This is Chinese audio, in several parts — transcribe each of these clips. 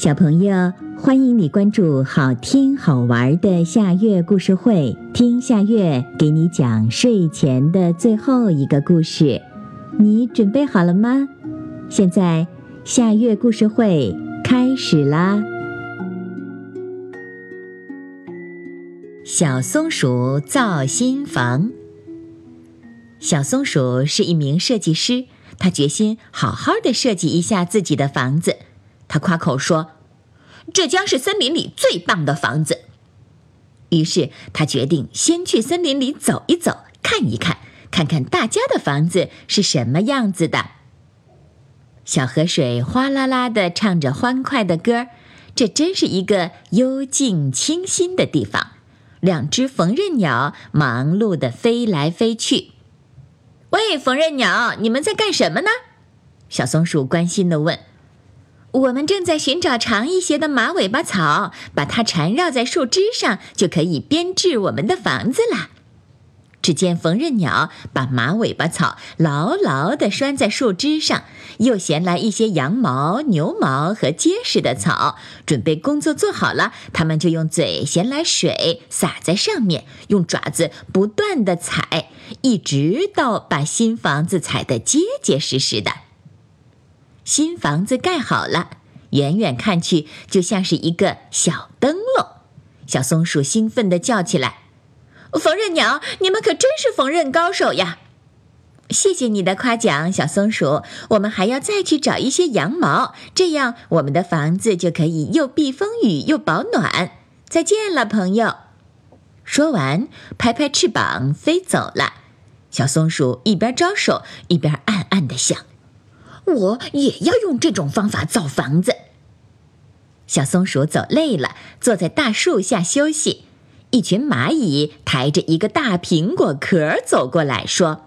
小朋友，欢迎你关注好听好玩的夏月故事会，听夏月给你讲睡前的最后一个故事。你准备好了吗？现在夏月故事会开始啦！小松鼠造新房。小松鼠是一名设计师，他决心好好的设计一下自己的房子。他夸口说：“这将是森林里最棒的房子。”于是他决定先去森林里走一走，看一看，看看大家的房子是什么样子的。小河水哗啦啦地唱着欢快的歌，这真是一个幽静清新的地方。两只缝纫鸟忙碌地飞来飞去。喂，缝纫鸟，你们在干什么呢？小松鼠关心地问。我们正在寻找长一些的马尾巴草，把它缠绕在树枝上，就可以编织我们的房子啦。只见缝纫鸟把马尾巴草牢牢地拴在树枝上，又衔来一些羊毛、牛毛和结实的草，准备工作做好了，他们就用嘴衔来水洒在上面，用爪子不断地踩，一直到把新房子踩得结结实实的。新房子盖好了，远远看去就像是一个小灯笼。小松鼠兴奋地叫起来：“缝纫鸟，你们可真是缝纫高手呀！”谢谢你的夸奖，小松鼠。我们还要再去找一些羊毛，这样我们的房子就可以又避风雨又保暖。再见了，朋友。说完，拍拍翅膀飞走了。小松鼠一边招手，一边暗暗地想。我也要用这种方法造房子。小松鼠走累了，坐在大树下休息。一群蚂蚁抬着一个大苹果壳走过来说：“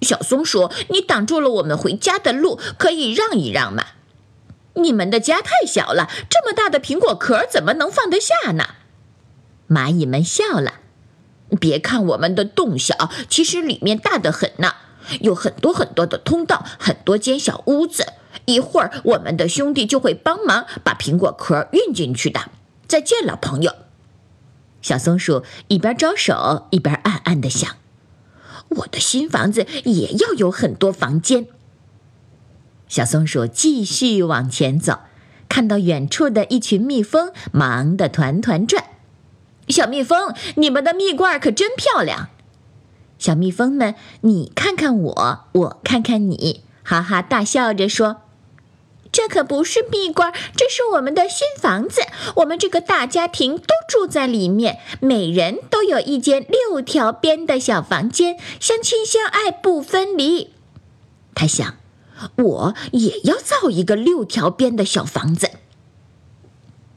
小松鼠，你挡住了我们回家的路，可以让一让吗？”你们的家太小了，这么大的苹果壳怎么能放得下呢？蚂蚁们笑了。别看我们的洞小，其实里面大得很呢。有很多很多的通道，很多间小屋子。一会儿，我们的兄弟就会帮忙把苹果壳运进去的。再见了，朋友。小松鼠一边招手，一边暗暗的想：我的新房子也要有很多房间。小松鼠继续往前走，看到远处的一群蜜蜂忙得团团转。小蜜蜂，你们的蜜罐可真漂亮。小蜜蜂们，你看看我，我看看你，哈哈大笑着说：“这可不是蜜罐，这是我们的新房子。我们这个大家庭都住在里面，每人都有一间六条边的小房间，相亲相爱不分离。”他想，我也要造一个六条边的小房子。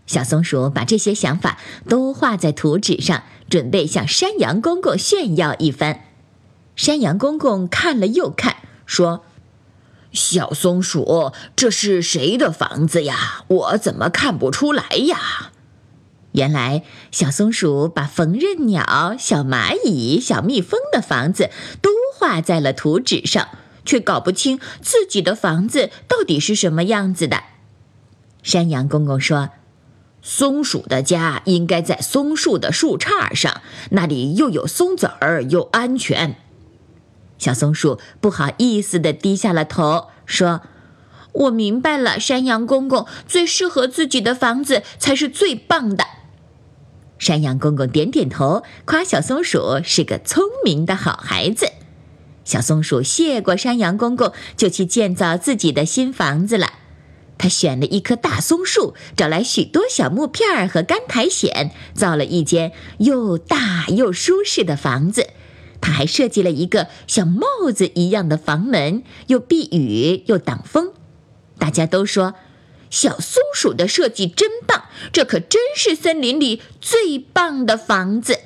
小松鼠把这些想法都画在图纸上，准备向山羊公公炫耀一番。山羊公公看了又看，说：“小松鼠，这是谁的房子呀？我怎么看不出来呀？”原来，小松鼠把缝纫鸟、小蚂蚁、小蜜蜂的房子都画在了图纸上，却搞不清自己的房子到底是什么样子的。山羊公公说：“松鼠的家应该在松树的树杈上，那里又有松子儿，又安全。”小松鼠不好意思地低下了头，说：“我明白了，山羊公公最适合自己的房子才是最棒的。”山羊公公点点头，夸小松鼠是个聪明的好孩子。小松鼠谢过山羊公公，就去建造自己的新房子了。他选了一棵大松树，找来许多小木片和干苔藓，造了一间又大又舒适的房子。他还设计了一个像帽子一样的房门，又避雨又挡风。大家都说，小松鼠的设计真棒，这可真是森林里最棒的房子。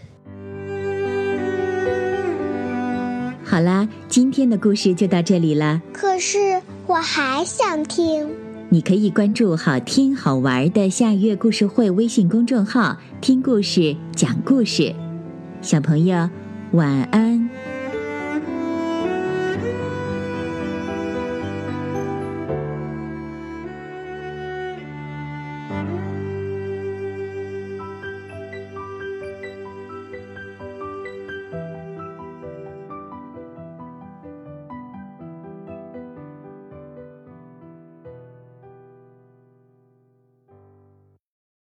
好啦，今天的故事就到这里了。可是我还想听。你可以关注“好听好玩的夏月故事会”微信公众号，听故事，讲故事。小朋友。晚安。